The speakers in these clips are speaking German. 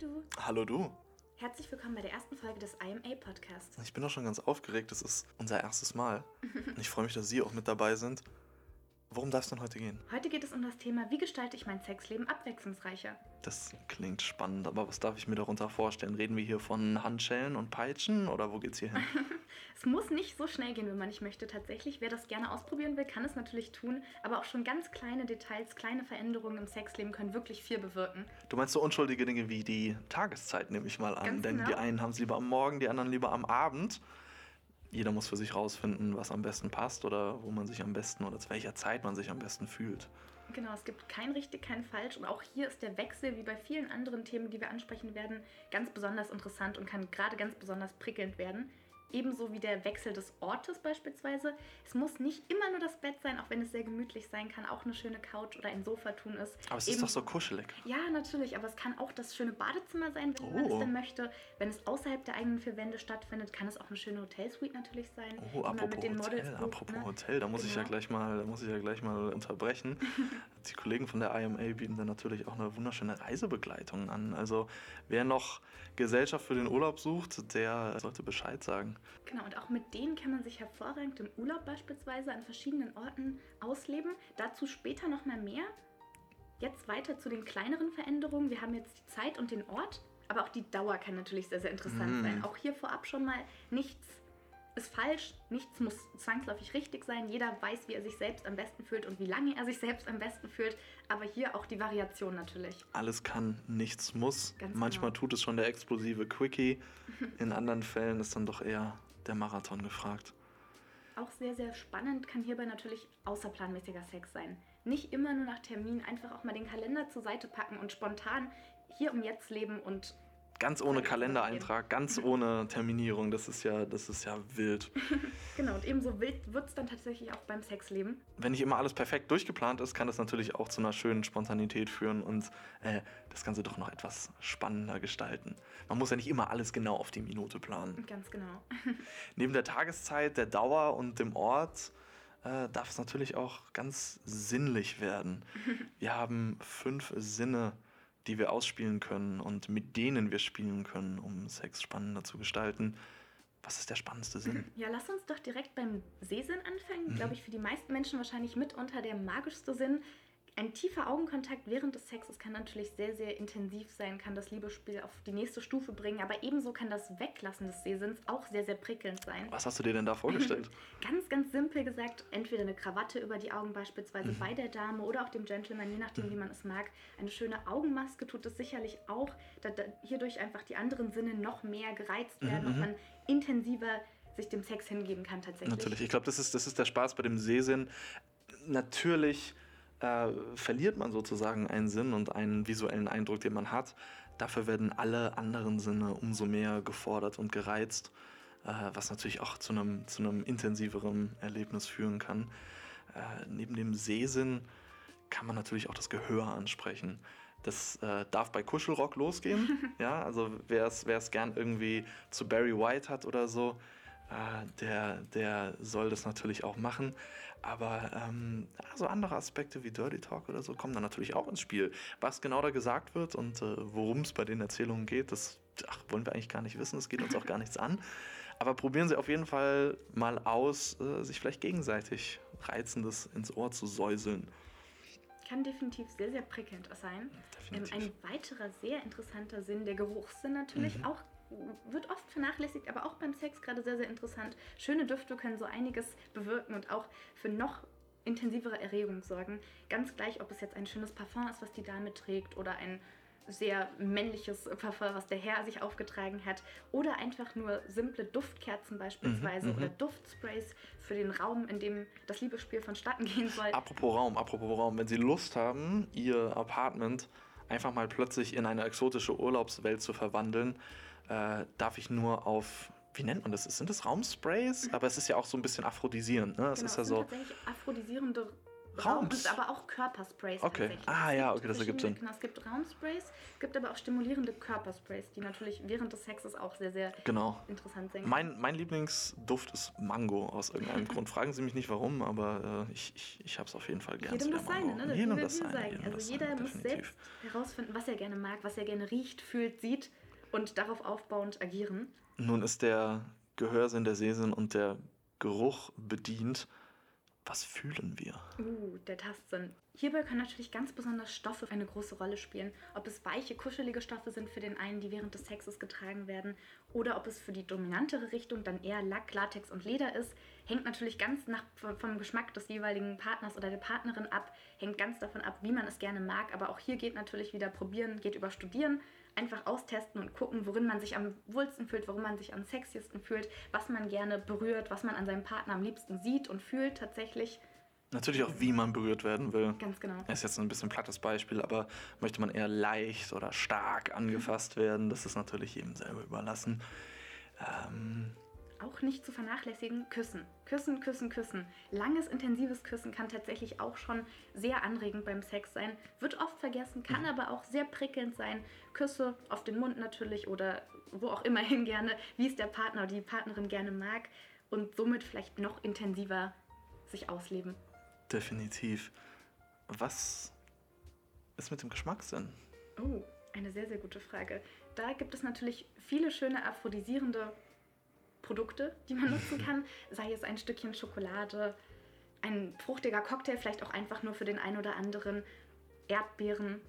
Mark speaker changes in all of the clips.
Speaker 1: du.
Speaker 2: Hallo du.
Speaker 1: Herzlich willkommen bei der ersten Folge des IMA Podcasts.
Speaker 2: Ich bin auch schon ganz aufgeregt. Das ist unser erstes Mal. Und ich freue mich, dass Sie auch mit dabei sind. Worum darf es denn heute gehen?
Speaker 1: Heute geht es um das Thema, wie gestalte ich mein Sexleben abwechslungsreicher?
Speaker 2: Das klingt spannend, aber was darf ich mir darunter vorstellen? Reden wir hier von Handschellen und Peitschen oder wo geht's hier hin?
Speaker 1: es muss nicht so schnell gehen, wenn man nicht möchte. Tatsächlich, wer das gerne ausprobieren will, kann es natürlich tun. Aber auch schon ganz kleine Details, kleine Veränderungen im Sexleben können wirklich viel bewirken.
Speaker 2: Du meinst so unschuldige Dinge wie die Tageszeit, nehme ich mal an.
Speaker 1: Ganz
Speaker 2: Denn
Speaker 1: genau.
Speaker 2: die einen haben es lieber am Morgen, die anderen lieber am Abend. Jeder muss für sich rausfinden, was am besten passt oder wo man sich am besten oder zu welcher Zeit man sich am besten fühlt.
Speaker 1: Genau, es gibt kein richtig, kein falsch. Und auch hier ist der Wechsel, wie bei vielen anderen Themen, die wir ansprechen werden, ganz besonders interessant und kann gerade ganz besonders prickelnd werden. Ebenso wie der Wechsel des Ortes beispielsweise. Es muss nicht immer nur das Bett sein, auch wenn es sehr gemütlich sein kann. Auch eine schöne Couch oder ein Sofa tun ist.
Speaker 2: Aber es ist
Speaker 1: Eben-
Speaker 2: doch so kuschelig.
Speaker 1: Ja, natürlich, aber es kann auch das schöne Badezimmer sein, wenn man
Speaker 2: Oh.
Speaker 1: es denn möchte. Wenn es außerhalb der eigenen vier Wände stattfindet, kann es auch eine schöne Hotelsuite natürlich sein.
Speaker 2: Oh,
Speaker 1: man
Speaker 2: apropos
Speaker 1: mit den Models
Speaker 2: Hotel,
Speaker 1: bucht,
Speaker 2: apropos
Speaker 1: ne?
Speaker 2: Hotel, da muss ich ja
Speaker 1: Genau.
Speaker 2: gleich mal, da muss ich ja gleich mal unterbrechen. Die Kollegen von der IMA bieten dann natürlich auch eine wunderschöne Reisebegleitung an. Also wer noch Gesellschaft für den Urlaub sucht, der sollte Bescheid sagen.
Speaker 1: Genau, und auch mit denen kann man sich hervorragend im Urlaub beispielsweise an verschiedenen Orten ausleben. Dazu später nochmal mehr. Jetzt weiter zu den kleineren Veränderungen. Wir haben jetzt die Zeit und den Ort, aber auch die Dauer kann natürlich sehr, sehr interessant
Speaker 2: Mhm.
Speaker 1: sein. Auch hier vorab schon mal nichts ist falsch, nichts muss zwangsläufig richtig sein. Jeder weiß, wie er sich selbst am besten fühlt und wie lange er sich selbst am besten fühlt. Aber hier auch die Variation natürlich.
Speaker 2: Alles kann, nichts muss.
Speaker 1: Ganz
Speaker 2: Manchmal
Speaker 1: genau.
Speaker 2: tut es schon der explosive Quickie. In anderen Fällen ist dann doch eher der Marathon gefragt.
Speaker 1: Auch sehr, sehr spannend kann hierbei natürlich außerplanmäßiger Sex sein. Nicht immer nur nach Termin, einfach auch mal den Kalender zur Seite packen und spontan hier um jetzt leben und
Speaker 2: Ganz ohne Kalendereintrag, ganz ohne Terminierung, das ist ja, das ist ja wild.
Speaker 1: genau, und ebenso wild wird es dann tatsächlich auch beim Sexleben.
Speaker 2: Wenn nicht immer alles perfekt durchgeplant ist, kann das natürlich auch zu einer schönen Spontanität führen und äh, das Ganze doch noch etwas spannender gestalten. Man muss ja nicht immer alles genau auf die Minute planen.
Speaker 1: Ganz genau.
Speaker 2: Neben der Tageszeit, der Dauer und dem Ort äh, darf es natürlich auch ganz sinnlich werden. Wir haben fünf Sinne, die wir ausspielen können und mit denen wir spielen können, um Sex spannender zu gestalten. Was ist der spannendste Sinn?
Speaker 1: Ja, lass uns doch direkt beim Sehsinn anfangen.
Speaker 2: Mhm.
Speaker 1: Glaube ich, für die meisten Menschen wahrscheinlich mitunter der magischste Sinn. Ein tiefer Augenkontakt während des Sexes kann natürlich sehr, sehr intensiv sein, kann das Liebesspiel auf die nächste Stufe bringen, aber ebenso kann das Weglassen des Sehsinns auch sehr, sehr prickelnd sein.
Speaker 2: Was hast du dir denn da vorgestellt?
Speaker 1: Ganz, ganz simpel gesagt, entweder eine Krawatte über die Augen beispielsweise bei der Dame oder auch dem Gentleman, je nachdem, wie man es mag. Eine schöne Augenmaske tut es sicherlich auch, da, da hierdurch einfach die anderen Sinne noch mehr gereizt werden und man intensiver sich dem Sex hingeben kann tatsächlich.
Speaker 2: Natürlich. Ich glaube, das ist, das ist der Spaß bei dem Sehsinn. Natürlich äh, verliert man sozusagen einen Sinn und einen visuellen Eindruck, den man hat. Dafür werden alle anderen Sinne umso mehr gefordert und gereizt, äh, was natürlich auch zu einem, zu einem intensiveren Erlebnis führen kann. Äh, neben dem Sehsinn kann man natürlich auch das Gehör ansprechen. Das äh, darf bei Kuschelrock losgehen. ja, also wer es gern irgendwie zu Barry White hat oder so, äh, der, der soll das natürlich auch machen. Aber ähm, ja, so andere Aspekte wie Dirty Talk oder so kommen dann natürlich auch ins Spiel. Was genau da gesagt wird und äh, worum es bei den Erzählungen geht, das ach, wollen wir eigentlich gar nicht wissen. Das geht uns auch gar nichts an. Aber probieren Sie auf jeden Fall mal aus, äh, sich vielleicht gegenseitig Reizendes ins Ohr zu säuseln.
Speaker 1: Kann definitiv sehr, sehr prickelnd sein. Ähm, ein weiterer sehr interessanter Sinn, der Geruchssinn natürlich,
Speaker 2: Mhm.
Speaker 1: auch wird oft vernachlässigt, aber auch beim Sex gerade sehr, sehr interessant. Schöne Düfte können so einiges bewirken und auch für noch intensivere Erregung sorgen. Ganz gleich, ob es jetzt ein schönes Parfum ist, was die Dame trägt oder ein sehr männliches Parfum, was der Herr sich aufgetragen hat. Oder einfach nur simple Duftkerzen beispielsweise
Speaker 2: Mhm,
Speaker 1: oder Duftsprays für den Raum, in dem das Liebesspiel vonstatten gehen soll.
Speaker 2: Apropos Raum, apropos Raum, wenn Sie Lust haben, Ihr Apartment einfach mal plötzlich in eine exotische Urlaubswelt zu verwandeln, äh, darf ich nur auf, wie nennt man das? Sind das Raumsprays? Aber es ist ja auch so ein bisschen aphrodisierend, ne? Es
Speaker 1: Genau,
Speaker 2: ist ja so
Speaker 1: tatsächlich aphrodisierende
Speaker 2: Raums?
Speaker 1: Raum, aber auch Körpersprays
Speaker 2: Okay. Ah, ja, okay, das ergibt Sinn.
Speaker 1: Genau, es gibt Raumsprays, es gibt aber auch stimulierende Körpersprays, die natürlich während des Sexes auch sehr, sehr
Speaker 2: Genau.
Speaker 1: interessant sind.
Speaker 2: Mein, mein Lieblingsduft ist Mango aus irgendeinem Grund. Fragen Sie mich nicht warum, aber äh, ich, ich, ich habe es auf jeden Fall gern.
Speaker 1: Jedem das seine, ne?
Speaker 2: Jedem das seine.
Speaker 1: Also jeder muss selbst herausfinden, was er gerne mag, was er gerne riecht, fühlt, sieht und darauf aufbauend agieren.
Speaker 2: Nun ist der Gehörsinn, der Sehsinn und der Geruch bedient. Was fühlen wir?
Speaker 1: Uh, der Tastsinn. Hierbei können natürlich ganz besonders Stoffe eine große Rolle spielen. Ob es weiche, kuschelige Stoffe sind für den einen, die während des Sexes getragen werden, oder ob es für die dominantere Richtung dann eher Lack, Latex und Leder ist, hängt natürlich ganz nach, vom Geschmack des jeweiligen Partners oder der Partnerin ab, hängt ganz davon ab, wie man es gerne mag. Aber auch hier geht natürlich wieder probieren, geht über Studieren, einfach austesten und gucken, worin man sich am wohlsten fühlt, worin man sich am sexiesten fühlt, was man gerne berührt, was man an seinem Partner am liebsten sieht und fühlt tatsächlich.
Speaker 2: Natürlich auch, wie man berührt werden will.
Speaker 1: Ganz genau.
Speaker 2: Das ist jetzt ein bisschen plattes Beispiel, aber möchte man eher leicht oder stark angefasst werden, das ist natürlich jedem selber überlassen. Ähm,
Speaker 1: Auch nicht zu vernachlässigen, küssen. Küssen, küssen, küssen. Langes, intensives Küssen kann tatsächlich auch schon sehr anregend beim Sex sein. Wird oft vergessen, kann aber auch sehr prickelnd sein. Küsse auf den Mund natürlich oder wo auch immerhin gerne, wie es der Partner oder die Partnerin gerne mag. Und somit vielleicht noch intensiver sich ausleben.
Speaker 2: definitiv. Was ist mit dem Geschmackssinn?
Speaker 1: Oh, eine sehr, sehr gute Frage. Da gibt es natürlich viele schöne aphrodisierende Produkte, die man nutzen kann. Sei es ein Stückchen Schokolade, ein fruchtiger Cocktail, vielleicht auch einfach nur für den einen oder anderen. Erdbeeren,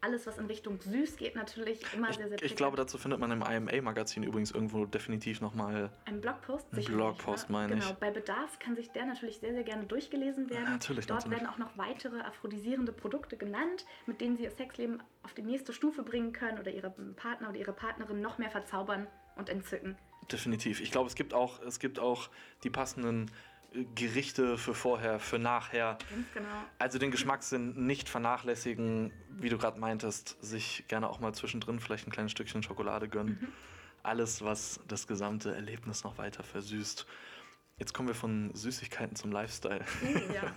Speaker 1: alles, was in Richtung süß geht, natürlich immer
Speaker 2: Ich,
Speaker 1: sehr, sehr
Speaker 2: ich glaube, dazu findet man im IMA-Magazin übrigens irgendwo definitiv nochmal.
Speaker 1: Ein Blogpost,
Speaker 2: Ein
Speaker 1: sicherlich,
Speaker 2: Blogpost,
Speaker 1: ne?
Speaker 2: meine ich.
Speaker 1: Genau, bei Bedarf kann sich der natürlich sehr, sehr gerne durchgelesen werden.
Speaker 2: Natürlich,
Speaker 1: Dort
Speaker 2: natürlich.
Speaker 1: werden auch noch weitere aphrodisierende Produkte genannt, mit denen Sie Ihr Sexleben auf die nächste Stufe bringen können oder Ihre Partner oder Ihre Partnerin noch mehr verzaubern und entzücken.
Speaker 2: Definitiv. Ich glaube, es gibt auch, es gibt auch die passenden äh, Gerichte für vorher, für nachher.
Speaker 1: Ganz genau.
Speaker 2: Also den Geschmackssinn nicht vernachlässigen, wie du gerade meintest, sich gerne auch mal zwischendrin vielleicht ein kleines Stückchen Schokolade gönnen.
Speaker 1: Mhm.
Speaker 2: Alles, was das gesamte Erlebnis noch weiter versüßt. Jetzt kommen wir von Süßigkeiten zum Lifestyle.
Speaker 1: Ja,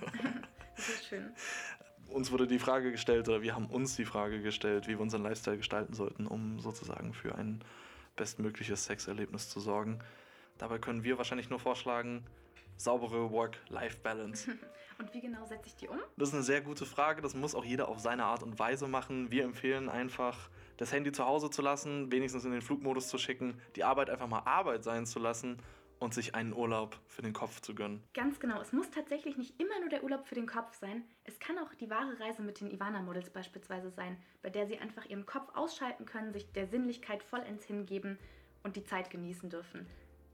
Speaker 1: sehr schön.
Speaker 2: Uns wurde die Frage gestellt, oder wir haben uns die Frage gestellt, wie wir unseren Lifestyle gestalten sollten, um sozusagen für ein bestmögliches Sexerlebnis zu sorgen. Dabei können wir wahrscheinlich nur vorschlagen, saubere Work-Life-Balance.
Speaker 1: Und wie genau setze ich die um?
Speaker 2: Das ist eine sehr gute Frage. Das muss auch jeder auf seine Art und Weise machen. Wir empfehlen einfach, das Handy zu Hause zu lassen, wenigstens in den Flugmodus zu schicken, die Arbeit einfach mal Arbeit sein zu lassen und sich einen Urlaub für den Kopf zu gönnen.
Speaker 1: Ganz genau. Es muss tatsächlich nicht immer nur der Urlaub für den Kopf sein. Es kann auch die wahre Reise mit den Ivana-Models beispielsweise sein, bei der sie einfach ihren Kopf ausschalten können, sich der Sinnlichkeit vollends hingeben und die Zeit genießen dürfen.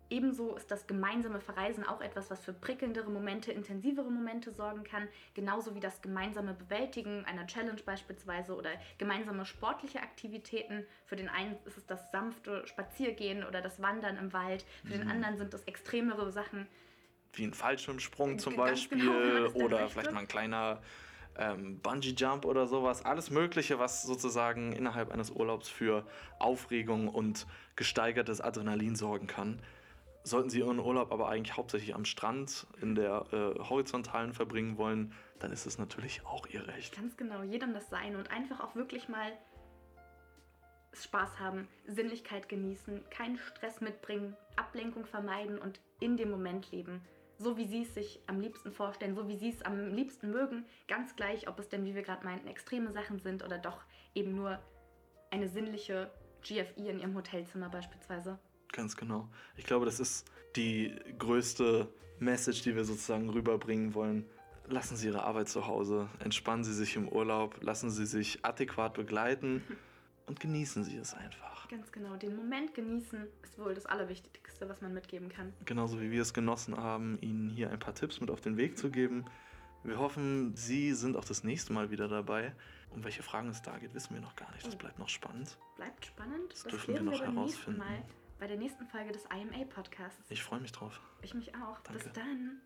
Speaker 1: Ebenso ist das gemeinsame Verreisen auch etwas, was für prickelndere Momente, intensivere Momente sorgen kann, genauso wie das gemeinsame Bewältigen einer Challenge beispielsweise oder gemeinsame sportliche Aktivitäten. Für den einen ist es das sanfte Spaziergehen oder das Wandern im Wald, für den anderen sind das extremere Sachen,
Speaker 2: Wie ein Fallschirmsprung zum
Speaker 1: Ganz
Speaker 2: Beispiel
Speaker 1: genau, das dann
Speaker 2: oder vielleicht mal ein kleiner ähm, Bungee-Jump oder sowas. Alles Mögliche, was sozusagen innerhalb eines Urlaubs für Aufregung und gesteigertes Adrenalin sorgen kann. Sollten Sie Ihren Urlaub aber eigentlich hauptsächlich am Strand in der äh, horizontalen verbringen wollen, dann ist es natürlich auch Ihr Recht.
Speaker 1: Ganz genau, jedem das Sein und einfach auch wirklich mal Spaß haben, Sinnlichkeit genießen, keinen Stress mitbringen, Ablenkung vermeiden und in dem Moment leben. So wie Sie es sich am liebsten vorstellen, so wie Sie es am liebsten mögen, ganz gleich, ob es denn, wie wir gerade meinten, extreme Sachen sind oder doch eben nur eine sinnliche GFI in Ihrem Hotelzimmer beispielsweise.
Speaker 2: Ganz genau. Ich glaube, das ist die größte Message, die wir sozusagen rüberbringen wollen. Lassen Sie Ihre Arbeit zu Hause, entspannen Sie sich im Urlaub, lassen Sie sich adäquat begleiten und genießen Sie es einfach.
Speaker 1: Ganz genau, den Moment genießen ist wohl das Allerwichtigste, was man mitgeben kann.
Speaker 2: Genauso wie wir es genossen haben, Ihnen hier ein paar Tipps mit auf den Weg zu geben. Wir hoffen, Sie sind auch das nächste Mal wieder dabei. Um welche Fragen es da geht, wissen wir noch gar nicht. Das bleibt noch spannend.
Speaker 1: Bleibt spannend.
Speaker 2: Das dürfen wir noch
Speaker 1: nächsten
Speaker 2: herausfinden.
Speaker 1: Mal bei der nächsten Folge des IMA Podcasts.
Speaker 2: Ich freue mich drauf.
Speaker 1: Ich mich auch. Bis
Speaker 2: Danke.
Speaker 1: dann.